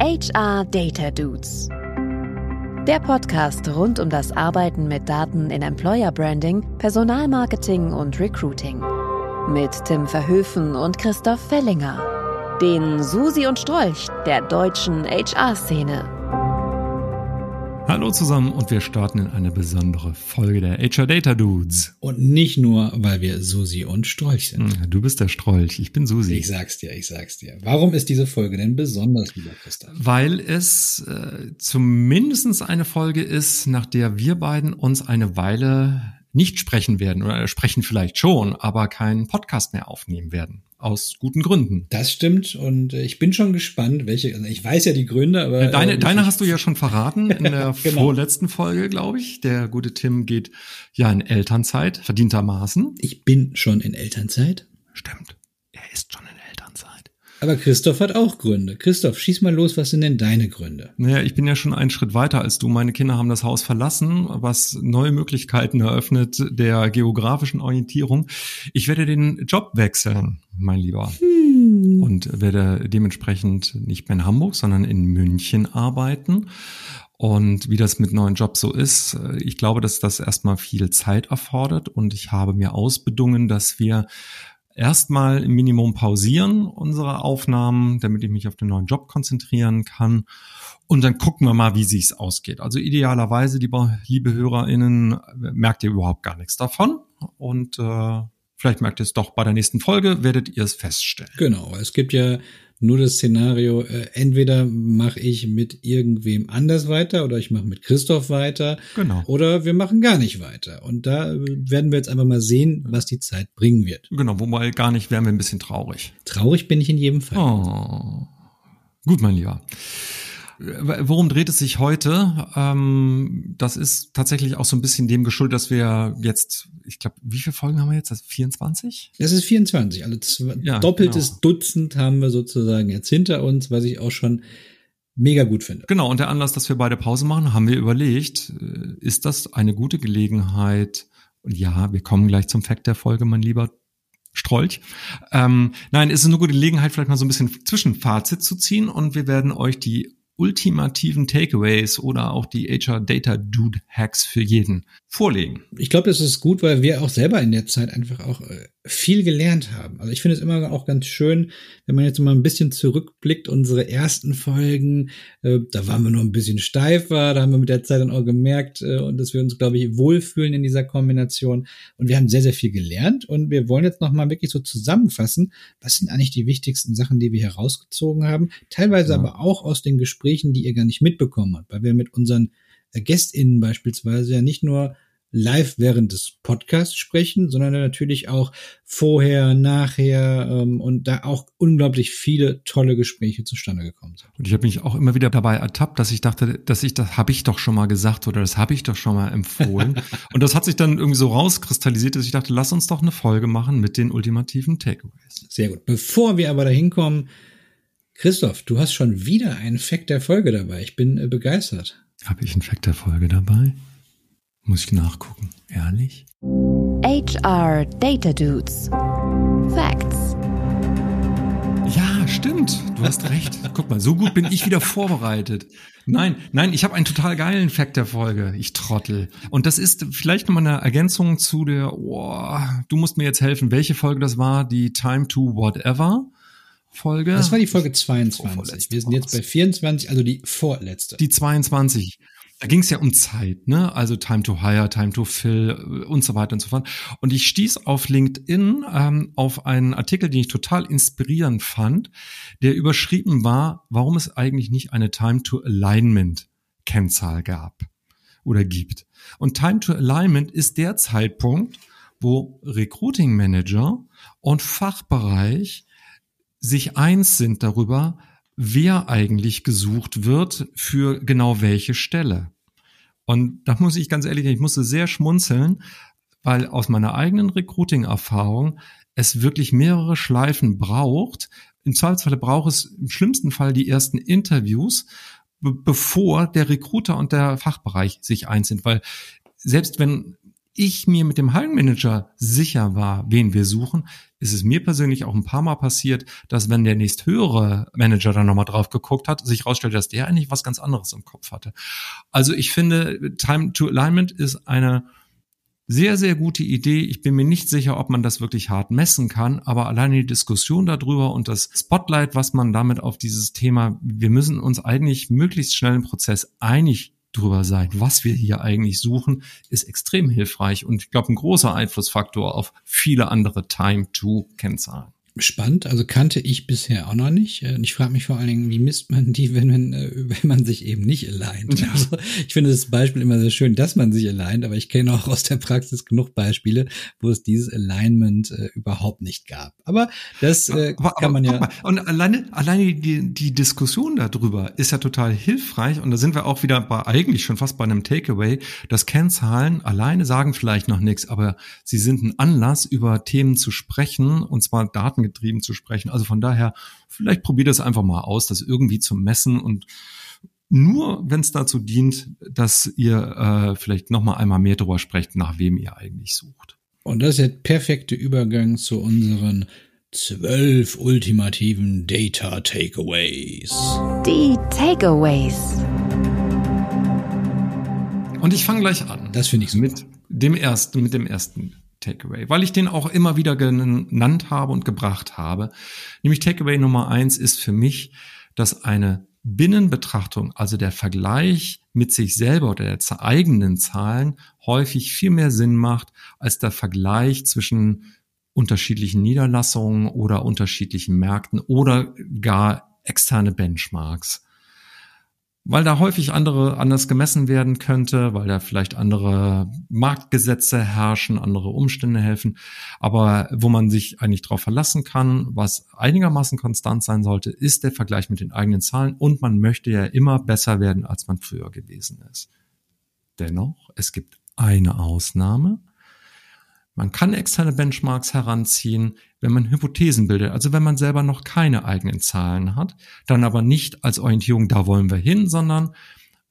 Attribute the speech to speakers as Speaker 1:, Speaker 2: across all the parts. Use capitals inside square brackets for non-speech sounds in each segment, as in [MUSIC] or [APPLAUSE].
Speaker 1: HR Data Dudes. Der Podcast rund um das Arbeiten mit Daten in Employer Branding, Personalmarketing und Recruiting. Mit Tim Verhöfen und Christoph Fellinger. Den Susi und Strolch der deutschen HR-Szene.
Speaker 2: Hallo zusammen und wir starten in eine besondere Folge der HR Data Dudes.
Speaker 3: Und nicht nur, weil wir Susi und Strolch sind.
Speaker 2: Hm, du bist der Strolch, ich bin Susi.
Speaker 3: Ich sag's dir, ich sag's dir. Warum ist diese Folge denn besonders, lieber Christoph?
Speaker 2: Weil es äh, zumindest eine Folge ist, nach der wir beiden uns eine Weile nicht sprechen werden oder sprechen vielleicht schon, aber keinen Podcast mehr aufnehmen werden aus guten Gründen.
Speaker 3: Das stimmt und äh, ich bin schon gespannt, welche, also ich weiß ja die Gründe, aber.
Speaker 2: Deine, äh, deine hast du ja schon verraten in der [LAUGHS] genau. vorletzten Folge, glaube ich. Der gute Tim geht ja in Elternzeit, verdientermaßen.
Speaker 3: Ich bin schon in Elternzeit.
Speaker 2: Stimmt. Er ist schon in
Speaker 3: aber Christoph hat auch Gründe. Christoph, schieß mal los, was sind denn deine Gründe?
Speaker 2: Naja, ich bin ja schon einen Schritt weiter als du. Meine Kinder haben das Haus verlassen, was neue Möglichkeiten eröffnet der geografischen Orientierung. Ich werde den Job wechseln, mein Lieber. Hm. Und werde dementsprechend nicht mehr in Hamburg, sondern in München arbeiten. Und wie das mit neuen Jobs so ist, ich glaube, dass das erstmal viel Zeit erfordert und ich habe mir ausbedungen, dass wir erstmal im Minimum pausieren unsere Aufnahmen, damit ich mich auf den neuen Job konzentrieren kann. Und dann gucken wir mal, wie sich's ausgeht. Also idealerweise, liebe, liebe HörerInnen, merkt ihr überhaupt gar nichts davon. Und äh, vielleicht merkt ihr es doch bei der nächsten Folge, werdet ihr es feststellen.
Speaker 3: Genau, es gibt ja nur das Szenario, äh, entweder mache ich mit irgendwem anders weiter oder ich mache mit Christoph weiter.
Speaker 2: Genau.
Speaker 3: Oder wir machen gar nicht weiter. Und da äh, werden wir jetzt einfach mal sehen, was die Zeit bringen wird.
Speaker 2: Genau, wobei gar nicht wären wir ein bisschen traurig.
Speaker 3: Traurig bin ich in jedem Fall.
Speaker 2: Oh. Gut, mein Lieber. Worum dreht es sich heute? Ähm, das ist tatsächlich auch so ein bisschen dem geschuldet, dass wir jetzt, ich glaube, wie viele Folgen haben wir jetzt? Das 24?
Speaker 3: Das ist 24. Also ja, doppeltes genau. Dutzend haben wir sozusagen jetzt hinter uns, was ich auch schon mega gut finde.
Speaker 2: Genau, und der Anlass, dass wir beide Pause machen, haben wir überlegt, äh, ist das eine gute Gelegenheit? Und ja, wir kommen gleich zum Fakt der Folge, mein lieber Strolch. Ähm, nein, ist es eine gute Gelegenheit, vielleicht mal so ein bisschen Zwischenfazit zu ziehen und wir werden euch die ultimativen Takeaways oder auch die HR Data Dude Hacks für jeden vorlegen.
Speaker 3: Ich glaube, das ist gut, weil wir auch selber in der Zeit einfach auch äh, viel gelernt haben. Also ich finde es immer auch ganz schön, wenn man jetzt mal ein bisschen zurückblickt, unsere ersten Folgen, äh, da waren wir nur ein bisschen steifer, da haben wir mit der Zeit dann auch gemerkt äh, und dass wir uns, glaube ich, wohlfühlen in dieser Kombination. Und wir haben sehr, sehr viel gelernt und wir wollen jetzt nochmal wirklich so zusammenfassen, was sind eigentlich die wichtigsten Sachen, die wir herausgezogen haben, teilweise ja. aber auch aus den Gesprächen, die ihr gar nicht mitbekommen habt, weil wir mit unseren äh, GästInnen beispielsweise ja nicht nur live während des Podcasts sprechen, sondern natürlich auch vorher, nachher ähm, und da auch unglaublich viele tolle Gespräche zustande gekommen sind.
Speaker 2: Und ich habe mich auch immer wieder dabei ertappt, dass ich dachte, dass ich das habe ich doch schon mal gesagt oder das habe ich doch schon mal empfohlen. [LAUGHS] und das hat sich dann irgendwie so rauskristallisiert, dass ich dachte, lass uns doch eine Folge machen mit den ultimativen Takeaways.
Speaker 3: Sehr gut. Bevor wir aber dahin kommen, Christoph, du hast schon wieder einen Fact der Folge dabei. Ich bin äh, begeistert.
Speaker 2: Habe ich einen Fact der Folge dabei? Muss ich nachgucken. Ehrlich?
Speaker 1: HR Data Dudes. Facts.
Speaker 2: Ja, stimmt. Du hast recht. Guck mal, so gut bin ich wieder vorbereitet. Nein, nein, ich habe einen total geilen Fact der Folge. Ich trottel. Und das ist vielleicht nochmal eine Ergänzung zu der, oh, du musst mir jetzt helfen, welche Folge das war, die Time to Whatever. Folge.
Speaker 3: Das war die Folge 22. Wir sind jetzt bei 24, also die vorletzte.
Speaker 2: Die 22. Da ging es ja um Zeit, ne? Also Time to Hire, Time to Fill äh, und so weiter und so fort. Und ich stieß auf LinkedIn ähm, auf einen Artikel, den ich total inspirierend fand, der überschrieben war, warum es eigentlich nicht eine Time to Alignment Kennzahl gab oder gibt. Und Time to Alignment ist der Zeitpunkt, wo Recruiting Manager und Fachbereich sich eins sind darüber, wer eigentlich gesucht wird für genau welche Stelle. Und da muss ich ganz ehrlich, ich musste sehr schmunzeln, weil aus meiner eigenen Recruiting-Erfahrung es wirklich mehrere Schleifen braucht. Im Zweifelsfall braucht es im schlimmsten Fall die ersten Interviews, bevor der Recruiter und der Fachbereich sich eins sind, weil selbst wenn ich mir mit dem Hiring Manager sicher war, wen wir suchen, ist es mir persönlich auch ein paar Mal passiert, dass wenn der nächsthöhere Manager dann nochmal drauf geguckt hat, sich rausstellt, dass der eigentlich was ganz anderes im Kopf hatte. Also ich finde, Time to Alignment ist eine sehr, sehr gute Idee. Ich bin mir nicht sicher, ob man das wirklich hart messen kann, aber alleine die Diskussion darüber und das Spotlight, was man damit auf dieses Thema, wir müssen uns eigentlich möglichst schnell im Prozess einig drüber sein, was wir hier eigentlich suchen, ist extrem hilfreich und ich glaube ein großer Einflussfaktor auf viele andere Time-to-Kennzahlen
Speaker 3: spannend, also kannte ich bisher auch noch nicht. Und ich frage mich vor allen Dingen, wie misst man die, wenn man, äh, [LAUGHS] wenn man sich eben nicht aligned? Ja. Also ich finde das Beispiel immer sehr schön, dass man sich aligned, aber ich kenne auch aus der Praxis genug Beispiele, wo es dieses Alignment äh, überhaupt nicht gab. Aber das äh, aber, kann man ja.
Speaker 2: Und alleine, alleine die, die Diskussion darüber ist ja total hilfreich und da sind wir auch wieder bei, eigentlich schon fast bei einem Takeaway, dass Kennzahlen alleine sagen vielleicht noch nichts, aber sie sind ein Anlass, über Themen zu sprechen und zwar Daten getrieben zu sprechen. Also von daher, vielleicht probiert es einfach mal aus, das irgendwie zu messen und nur wenn es dazu dient, dass ihr äh, vielleicht noch mal einmal mehr darüber sprecht, nach wem ihr eigentlich sucht.
Speaker 3: Und das ist der perfekte Übergang zu unseren zwölf ultimativen Data Takeaways.
Speaker 1: Die Takeaways.
Speaker 2: Und ich fange gleich an.
Speaker 3: Das finde ich
Speaker 2: so. Mit dem ersten, mit dem ersten Takeaway, weil ich den auch immer wieder genannt habe und gebracht habe. Nämlich Takeaway Nummer eins ist für mich, dass eine Binnenbetrachtung, also der Vergleich mit sich selber oder der eigenen Zahlen häufig viel mehr Sinn macht als der Vergleich zwischen unterschiedlichen Niederlassungen oder unterschiedlichen Märkten oder gar externe Benchmarks weil da häufig andere anders gemessen werden könnte, weil da vielleicht andere Marktgesetze herrschen, andere Umstände helfen, aber wo man sich eigentlich darauf verlassen kann, was einigermaßen konstant sein sollte, ist der Vergleich mit den eigenen Zahlen und man möchte ja immer besser werden, als man früher gewesen ist. Dennoch, es gibt eine Ausnahme, man kann externe Benchmarks heranziehen, wenn man Hypothesen bildet, also wenn man selber noch keine eigenen Zahlen hat, dann aber nicht als Orientierung, da wollen wir hin, sondern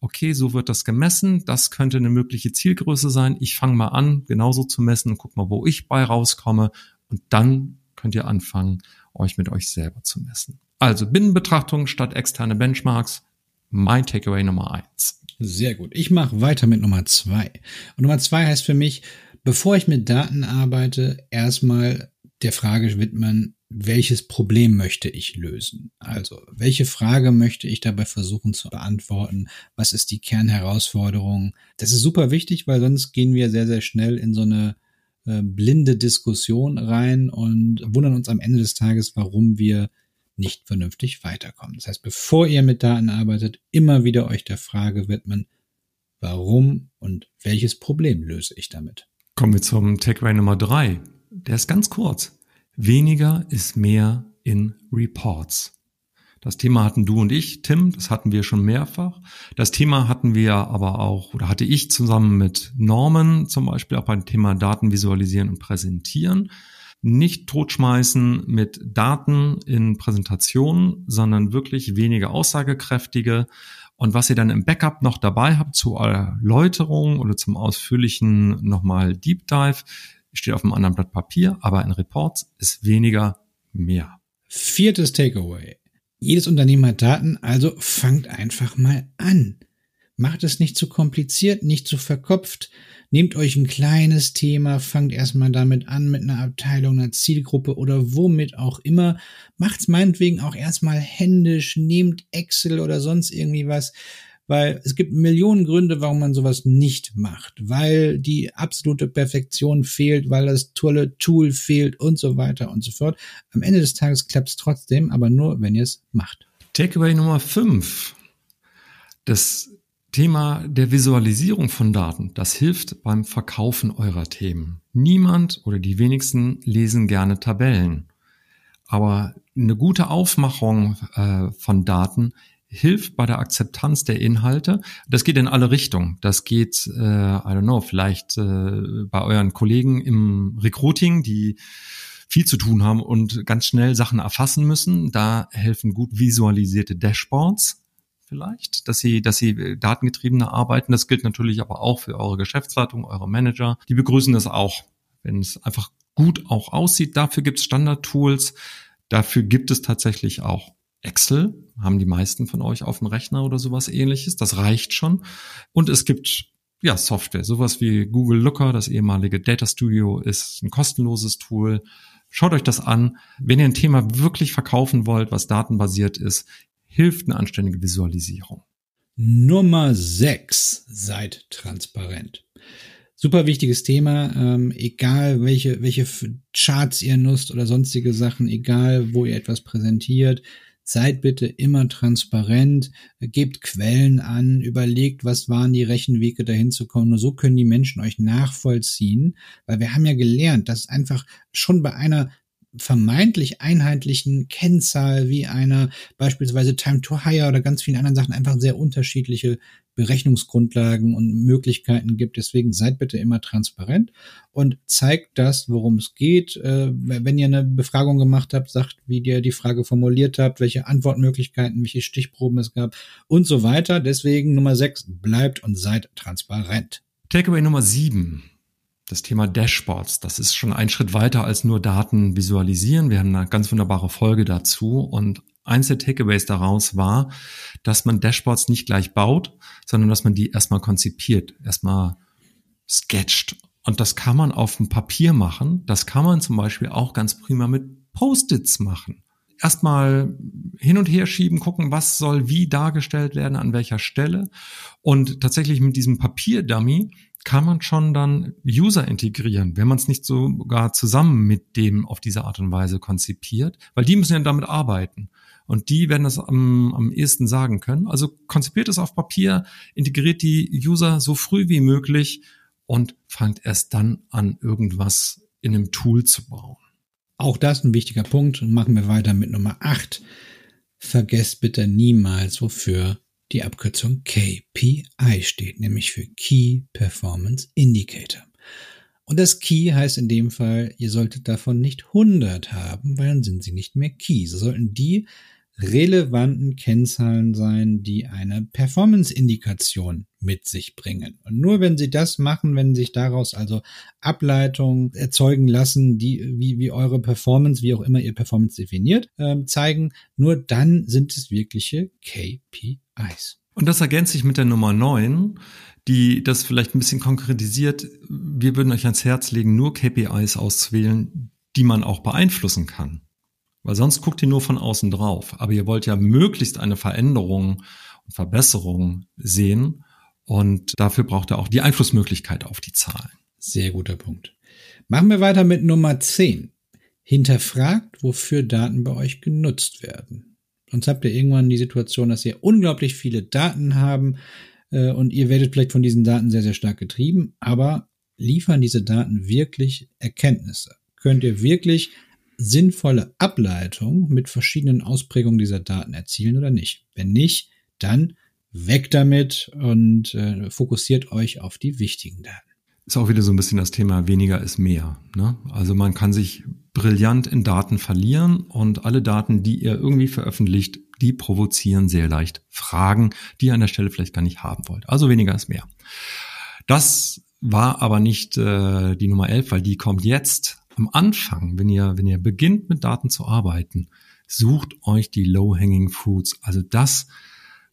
Speaker 2: okay, so wird das gemessen, das könnte eine mögliche Zielgröße sein, ich fange mal an, genauso zu messen und guck mal, wo ich bei rauskomme und dann könnt ihr anfangen, euch mit euch selber zu messen. Also Binnenbetrachtung statt externe Benchmarks, mein Takeaway Nummer eins.
Speaker 3: Sehr gut. Ich mache weiter mit Nummer zwei. Und Nummer zwei heißt für mich, bevor ich mit Daten arbeite, erstmal der Frage widmen, welches Problem möchte ich lösen? Also, welche Frage möchte ich dabei versuchen zu beantworten? Was ist die Kernherausforderung? Das ist super wichtig, weil sonst gehen wir sehr, sehr schnell in so eine äh, blinde Diskussion rein und wundern uns am Ende des Tages, warum wir nicht vernünftig weiterkommen. Das heißt, bevor ihr mit Daten arbeitet, immer wieder euch der Frage widmen, warum und welches Problem löse ich damit?
Speaker 2: Kommen wir zum Takeaway Nummer drei. Der ist ganz kurz. Weniger ist mehr in Reports. Das Thema hatten du und ich, Tim, das hatten wir schon mehrfach. Das Thema hatten wir aber auch, oder hatte ich zusammen mit Norman zum Beispiel auch beim Thema Daten visualisieren und präsentieren. Nicht totschmeißen mit Daten in Präsentationen, sondern wirklich weniger aussagekräftige und was ihr dann im Backup noch dabei habt zur Erläuterung oder zum ausführlichen nochmal Deep Dive, steht auf einem anderen Blatt Papier, aber in Reports ist weniger mehr.
Speaker 3: Viertes Takeaway. Jedes Unternehmen hat Daten, also fangt einfach mal an. Macht es nicht zu kompliziert, nicht zu verkopft. Nehmt euch ein kleines Thema, fangt erstmal damit an mit einer Abteilung, einer Zielgruppe oder womit auch immer. Macht's meinetwegen auch erstmal händisch, nehmt Excel oder sonst irgendwie was, weil es gibt Millionen Gründe, warum man sowas nicht macht, weil die absolute Perfektion fehlt, weil das tolle Tool fehlt und so weiter und so fort. Am Ende des Tages klappt's trotzdem, aber nur, wenn ihr es macht.
Speaker 2: Takeaway Nummer 5. Das Thema der Visualisierung von Daten, das hilft beim Verkaufen eurer Themen. Niemand oder die wenigsten lesen gerne Tabellen. Aber eine gute Aufmachung äh, von Daten hilft bei der Akzeptanz der Inhalte. Das geht in alle Richtungen. Das geht, äh, I don't know, vielleicht äh, bei euren Kollegen im Recruiting, die viel zu tun haben und ganz schnell Sachen erfassen müssen. Da helfen gut visualisierte Dashboards vielleicht, dass sie, dass sie datengetriebener arbeiten. Das gilt natürlich aber auch für eure Geschäftsleitung, eure Manager. Die begrüßen das auch, wenn es einfach gut auch aussieht. Dafür gibt es Standard-Tools. Dafür gibt es tatsächlich auch Excel, haben die meisten von euch auf dem Rechner oder sowas ähnliches. Das reicht schon. Und es gibt ja Software, sowas wie Google Looker, das ehemalige Data Studio ist ein kostenloses Tool. Schaut euch das an. Wenn ihr ein Thema wirklich verkaufen wollt, was datenbasiert ist, hilft eine anständige Visualisierung.
Speaker 3: Nummer 6. Seid transparent. Super wichtiges Thema, ähm, egal welche, welche Charts ihr nutzt oder sonstige Sachen, egal wo ihr etwas präsentiert, seid bitte immer transparent, gebt Quellen an, überlegt, was waren die Rechenwege dahin zu kommen. Nur so können die Menschen euch nachvollziehen, weil wir haben ja gelernt, dass einfach schon bei einer vermeintlich einheitlichen Kennzahl wie einer beispielsweise Time to Hire oder ganz vielen anderen Sachen einfach sehr unterschiedliche Berechnungsgrundlagen und Möglichkeiten gibt. Deswegen seid bitte immer transparent und zeigt das, worum es geht. Äh, wenn ihr eine Befragung gemacht habt, sagt, wie ihr die Frage formuliert habt, welche Antwortmöglichkeiten, welche Stichproben es gab und so weiter. Deswegen Nummer sechs, bleibt und seid transparent.
Speaker 2: Takeaway Nummer sieben das Thema Dashboards. Das ist schon ein Schritt weiter als nur Daten visualisieren. Wir haben eine ganz wunderbare Folge dazu und eins der Takeaways daraus war, dass man Dashboards nicht gleich baut, sondern dass man die erstmal konzipiert, erstmal sketcht. Und das kann man auf dem Papier machen. Das kann man zum Beispiel auch ganz prima mit Post-its machen. Erstmal hin und her schieben, gucken, was soll wie dargestellt werden, an welcher Stelle. Und tatsächlich mit diesem Papier-Dummy kann man schon dann User integrieren, wenn man es nicht sogar zusammen mit dem auf diese Art und Weise konzipiert, weil die müssen ja damit arbeiten. Und die werden das am, am ehesten sagen können. Also konzipiert es auf Papier, integriert die User so früh wie möglich und fangt erst dann an, irgendwas in einem Tool zu bauen.
Speaker 3: Auch das ein wichtiger Punkt. Machen wir weiter mit Nummer 8. Vergesst bitte niemals, wofür die Abkürzung KPI steht, nämlich für Key Performance Indicator. Und das Key heißt in dem Fall, ihr solltet davon nicht 100 haben, weil dann sind sie nicht mehr Key. So sollten die relevanten Kennzahlen sein, die eine Performance-Indikation mit sich bringen. Und nur wenn Sie das machen, wenn sich daraus also Ableitungen erzeugen lassen, die wie, wie eure Performance, wie auch immer ihr Performance definiert, äh, zeigen, nur dann sind es wirkliche KPIs.
Speaker 2: Und das ergänzt sich mit der Nummer 9, die das vielleicht ein bisschen konkretisiert. Wir würden euch ans Herz legen, nur KPIs auszuwählen, die man auch beeinflussen kann. Weil sonst guckt ihr nur von außen drauf. Aber ihr wollt ja möglichst eine Veränderung und Verbesserung sehen. Und dafür braucht ihr auch die Einflussmöglichkeit auf die Zahlen.
Speaker 3: Sehr guter Punkt. Machen wir weiter mit Nummer 10. Hinterfragt, wofür Daten bei euch genutzt werden. Sonst habt ihr irgendwann die Situation, dass ihr unglaublich viele Daten haben äh, und ihr werdet vielleicht von diesen Daten sehr, sehr stark getrieben, aber liefern diese Daten wirklich Erkenntnisse? Könnt ihr wirklich sinnvolle Ableitung mit verschiedenen Ausprägungen dieser Daten erzielen oder nicht. Wenn nicht, dann weg damit und äh, fokussiert euch auf die wichtigen Daten.
Speaker 2: Ist auch wieder so ein bisschen das Thema weniger ist mehr. Ne? Also man kann sich brillant in Daten verlieren und alle Daten, die ihr irgendwie veröffentlicht, die provozieren sehr leicht Fragen, die ihr an der Stelle vielleicht gar nicht haben wollt. Also weniger ist mehr. Das war aber nicht äh, die Nummer 11, weil die kommt jetzt am Anfang, wenn ihr, wenn ihr beginnt mit Daten zu arbeiten, sucht euch die low-hanging fruits, also das,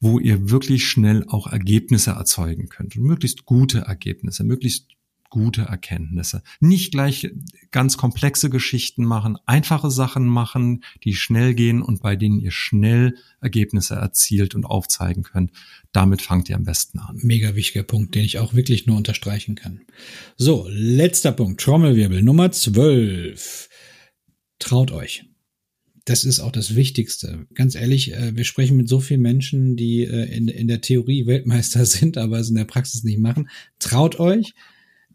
Speaker 2: wo ihr wirklich schnell auch Ergebnisse erzeugen könnt und möglichst gute Ergebnisse, möglichst gute Erkenntnisse. Nicht gleich ganz komplexe Geschichten machen, einfache Sachen machen, die schnell gehen und bei denen ihr schnell Ergebnisse erzielt und aufzeigen könnt. Damit fangt ihr am besten an.
Speaker 3: Mega wichtiger Punkt, den ich auch wirklich nur unterstreichen kann. So, letzter Punkt, Trommelwirbel Nummer 12. Traut euch das ist auch das Wichtigste. Ganz ehrlich, äh, wir sprechen mit so vielen Menschen, die äh, in, in der Theorie Weltmeister [LAUGHS] sind, aber es in der Praxis nicht machen. Traut euch,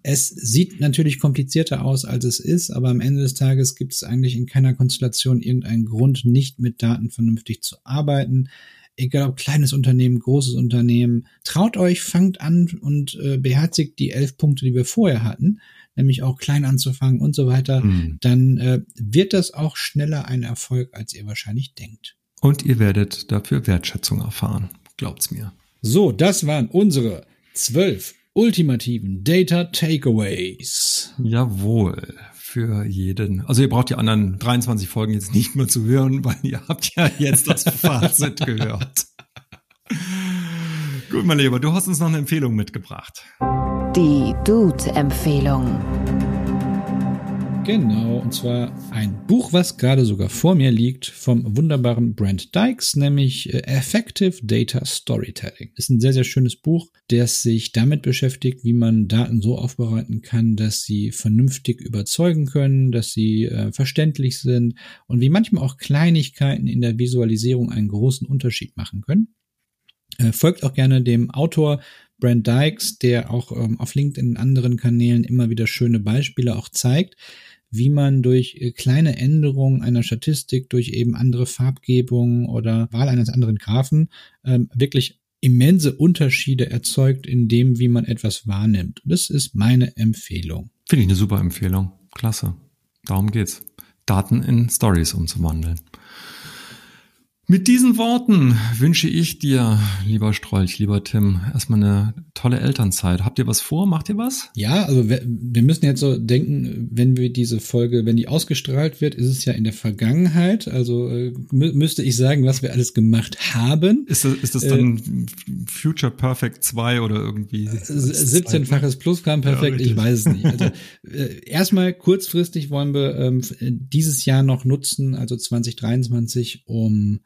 Speaker 3: es sieht natürlich komplizierter aus, als es ist, aber am Ende des Tages gibt es eigentlich in keiner Konstellation irgendeinen Grund, nicht mit Daten vernünftig zu arbeiten. Egal ob kleines Unternehmen, großes Unternehmen. Traut euch, fangt an und äh, beherzigt die elf Punkte, die wir vorher hatten, nämlich auch klein anzufangen und so weiter. Mhm. Dann äh, wird das auch schneller ein Erfolg, als ihr wahrscheinlich denkt.
Speaker 2: Und ihr werdet dafür Wertschätzung erfahren Glaubt's mir.
Speaker 3: So, das waren unsere zwölf ultimativen Data Takeaways.
Speaker 2: Jawohl, für jeden. Also ihr braucht die anderen 23 Folgen jetzt nicht mehr zu hören, weil ihr habt ja jetzt das [LAUGHS] Fazit gehört. Gut, mein Lieber, du hast uns noch eine Empfehlung mitgebracht.
Speaker 1: Die Dude-Empfehlung.
Speaker 3: Genau, und zwar ein Buch, was gerade sogar vor mir liegt, vom wunderbaren Brent Dykes, nämlich äh, Effective Data Storytelling. Ist ein sehr, sehr schönes Buch, das sich damit beschäftigt, wie man Daten so aufbereiten kann, dass sie vernünftig überzeugen können, dass sie äh, verständlich sind und wie manchmal auch Kleinigkeiten in der Visualisierung einen großen Unterschied machen können. Äh, folgt auch gerne dem Autor Brent Dykes, der auch ähm, auf LinkedIn und anderen Kanälen immer wieder schöne Beispiele auch zeigt, wie man durch äh, kleine Änderungen einer Statistik, durch eben andere Farbgebung oder Wahl eines anderen Graphen ähm, wirklich immense Unterschiede erzeugt in dem, wie man etwas wahrnimmt. Das ist meine Empfehlung.
Speaker 2: Finde ich eine super Empfehlung. Klasse. Darum geht's. Daten in Stories umzuwandeln. Mit diesen Worten wünsche ich dir, lieber Strolch, lieber Tim, erstmal eine tolle Elternzeit. Habt ihr was vor? Macht ihr was?
Speaker 3: Ja, also wir, wir, müssen jetzt so denken, wenn wir diese Folge, wenn die ausgestrahlt wird, ist es ja in der Vergangenheit. Also äh, mü müsste ich sagen, was wir alles gemacht haben.
Speaker 2: Ist das, ist das dann äh, Future Perfect 2 oder irgendwie?
Speaker 3: 17-faches Plusquamperfekt, ja, ich weiß es nicht. Also [LAUGHS] äh, erstmal kurzfristig wollen wir ähm, dieses Jahr noch nutzen, also 2023, um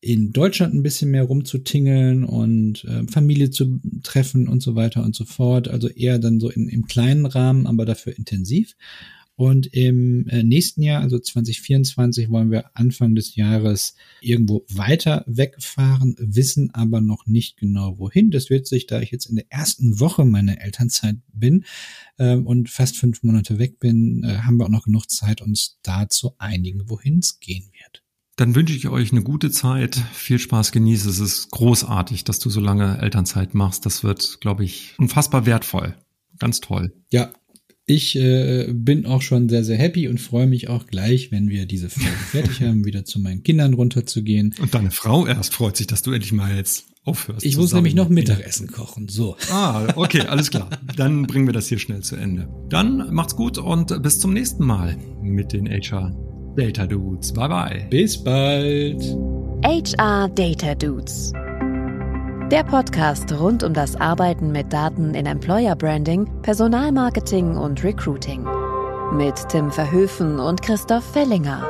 Speaker 3: in Deutschland ein bisschen mehr rumzutingeln und äh, Familie zu treffen und so weiter und so fort. Also eher dann so in, im kleinen Rahmen, aber dafür intensiv. Und im äh, nächsten Jahr, also 2024, wollen wir Anfang des Jahres irgendwo weiter wegfahren, wissen aber noch nicht genau wohin. Das wird sich, da ich jetzt in der ersten Woche meiner Elternzeit bin äh, und fast fünf Monate weg bin, äh, haben wir auch noch genug Zeit, uns da zu einigen, wohin es gehen wird.
Speaker 2: Dann wünsche ich euch eine gute Zeit. Viel Spaß, genieße. Es ist großartig, dass du so lange Elternzeit machst. Das wird, glaube ich, unfassbar wertvoll. Ganz toll.
Speaker 3: Ja, ich äh, bin auch schon sehr, sehr happy und freue mich auch gleich, wenn wir diese Folge [LAUGHS] fertig haben, wieder zu meinen Kindern runterzugehen.
Speaker 2: Und deine Frau erst freut sich, dass du endlich mal jetzt aufhörst.
Speaker 3: Ich muss nämlich noch Mittagessen kochen. So.
Speaker 2: Ah, okay, [LAUGHS] alles klar. Dann bringen wir das hier schnell zu Ende. Dann macht's gut und bis zum nächsten Mal mit den HR Data Dudes. Bye bye.
Speaker 3: Bis bald.
Speaker 1: HR Data Dudes. Der Podcast rund um das Arbeiten mit Daten in Employer Branding, Personalmarketing und Recruiting. Mit Tim Verhöfen und Christoph Fellinger.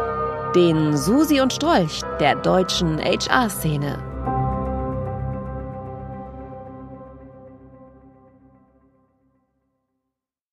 Speaker 1: Den Susi und Strolch der deutschen HR-Szene.